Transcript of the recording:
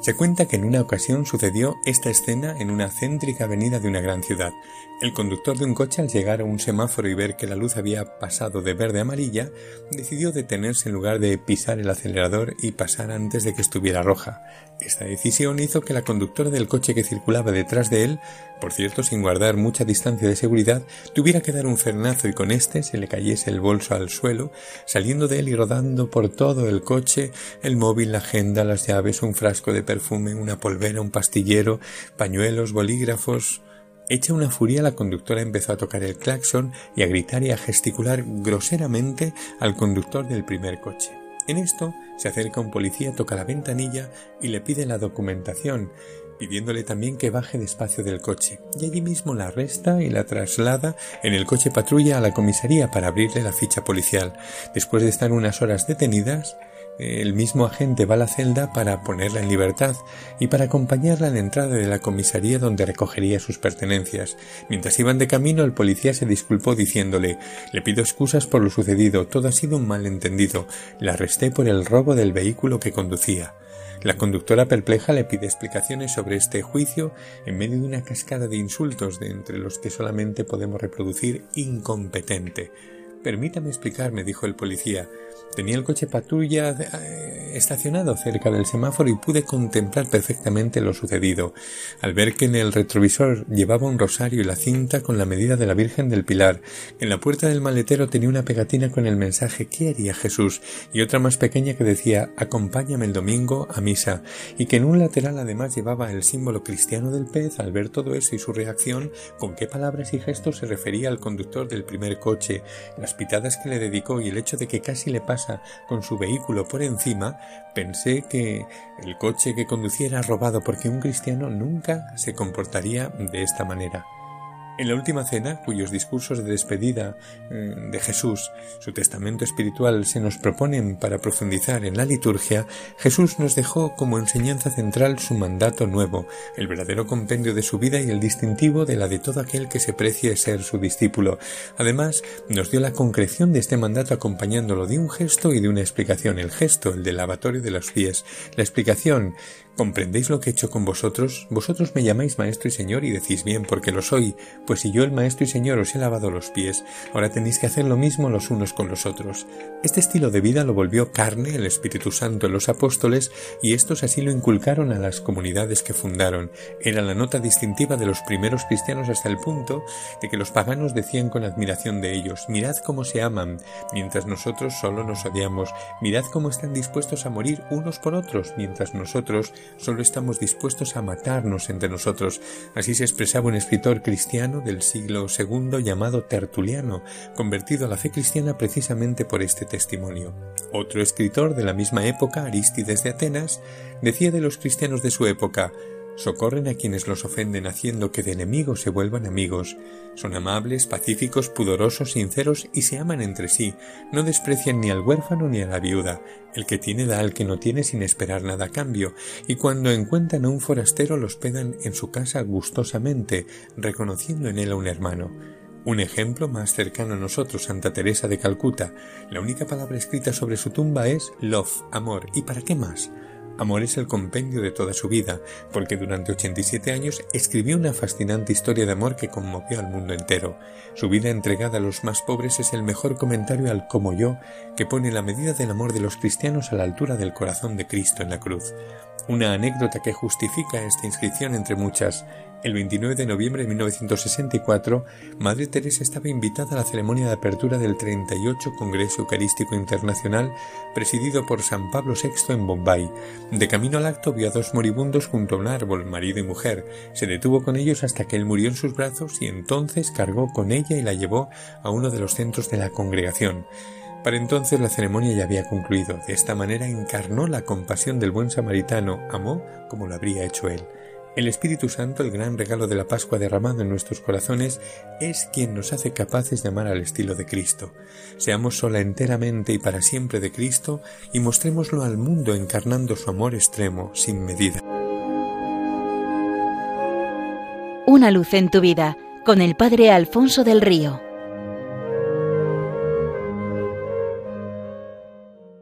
Se cuenta que en una ocasión sucedió esta escena en una céntrica avenida de una gran ciudad. El conductor de un coche al llegar a un semáforo y ver que la luz había pasado de verde a amarilla, decidió detenerse en lugar de pisar el acelerador y pasar antes de que estuviera roja. Esta decisión hizo que la conductora del coche que circulaba detrás de él, por cierto sin guardar mucha distancia de seguridad, tuviera que dar un fernazo y con este se le cayese el bolso al suelo, saliendo de él y rodando por todo el coche el móvil, la agenda, las llaves, un frasco de perfume, una polvera, un pastillero, pañuelos, bolígrafos. Hecha una furia, la conductora empezó a tocar el claxon y a gritar y a gesticular groseramente al conductor del primer coche. En esto se acerca un policía, toca la ventanilla y le pide la documentación, pidiéndole también que baje despacio del coche, y allí mismo la arresta y la traslada en el coche patrulla a la comisaría para abrirle la ficha policial. Después de estar unas horas detenidas, el mismo agente va a la celda para ponerla en libertad y para acompañarla a la entrada de la comisaría donde recogería sus pertenencias. Mientras iban de camino, el policía se disculpó diciéndole Le pido excusas por lo sucedido, todo ha sido un malentendido. La arresté por el robo del vehículo que conducía. La conductora perpleja le pide explicaciones sobre este juicio en medio de una cascada de insultos de entre los que solamente podemos reproducir incompetente. Permítame explicarme, dijo el policía. Tenía el coche patrulla eh, estacionado cerca del semáforo y pude contemplar perfectamente lo sucedido, al ver que en el retrovisor llevaba un rosario y la cinta con la medida de la Virgen del Pilar. En la puerta del maletero tenía una pegatina con el mensaje ¿Qué haría Jesús? y otra más pequeña que decía Acompáñame el domingo a misa, y que en un lateral además llevaba el símbolo cristiano del pez. Al ver todo eso y su reacción, con qué palabras y gestos se refería al conductor del primer coche, pitadas que le dedicó y el hecho de que casi le pasa con su vehículo por encima, pensé que el coche que conducía era robado porque un cristiano nunca se comportaría de esta manera. En la última cena, cuyos discursos de despedida eh, de Jesús, su testamento espiritual, se nos proponen para profundizar en la liturgia, Jesús nos dejó como enseñanza central su mandato nuevo, el verdadero compendio de su vida y el distintivo de la de todo aquel que se precie ser su discípulo. Además, nos dio la concreción de este mandato acompañándolo de un gesto y de una explicación. El gesto, el del lavatorio de los pies. La explicación, ¿Comprendéis lo que he hecho con vosotros? Vosotros me llamáis maestro y señor y decís bien porque lo soy, pues si yo el maestro y señor os he lavado los pies, ahora tenéis que hacer lo mismo los unos con los otros. Este estilo de vida lo volvió carne el Espíritu Santo en los apóstoles y estos así lo inculcaron a las comunidades que fundaron. Era la nota distintiva de los primeros cristianos hasta el punto de que los paganos decían con admiración de ellos, mirad cómo se aman, mientras nosotros solo nos odiamos, mirad cómo están dispuestos a morir unos por otros, mientras nosotros solo estamos dispuestos a matarnos entre nosotros. Así se expresaba un escritor cristiano del siglo II llamado Tertuliano, convertido a la fe cristiana precisamente por este testimonio. Otro escritor de la misma época, Arístides de Atenas, decía de los cristianos de su época Socorren a quienes los ofenden haciendo que de enemigos se vuelvan amigos. Son amables, pacíficos, pudorosos, sinceros y se aman entre sí. No desprecian ni al huérfano ni a la viuda. El que tiene da al que no tiene sin esperar nada a cambio. Y cuando encuentran a un forastero los pedan en su casa gustosamente, reconociendo en él a un hermano. Un ejemplo más cercano a nosotros, Santa Teresa de Calcuta. La única palabra escrita sobre su tumba es love, amor. ¿Y para qué más? Amor es el compendio de toda su vida, porque durante 87 años escribió una fascinante historia de amor que conmovió al mundo entero. Su vida entregada a los más pobres es el mejor comentario al como yo, que pone la medida del amor de los cristianos a la altura del corazón de Cristo en la cruz. Una anécdota que justifica esta inscripción entre muchas. El 29 de noviembre de 1964, Madre Teresa estaba invitada a la ceremonia de apertura del 38 Congreso Eucarístico Internacional presidido por San Pablo VI en Bombay. De camino al acto vio a dos moribundos junto a un árbol, marido y mujer. Se detuvo con ellos hasta que él murió en sus brazos y entonces cargó con ella y la llevó a uno de los centros de la congregación. Para entonces la ceremonia ya había concluido. De esta manera encarnó la compasión del buen samaritano, amó como lo habría hecho él. El Espíritu Santo, el gran regalo de la Pascua derramado en nuestros corazones, es quien nos hace capaces de amar al estilo de Cristo. Seamos sola enteramente y para siempre de Cristo y mostrémoslo al mundo encarnando su amor extremo, sin medida. una luz en tu vida con el Padre Alfonso del Río.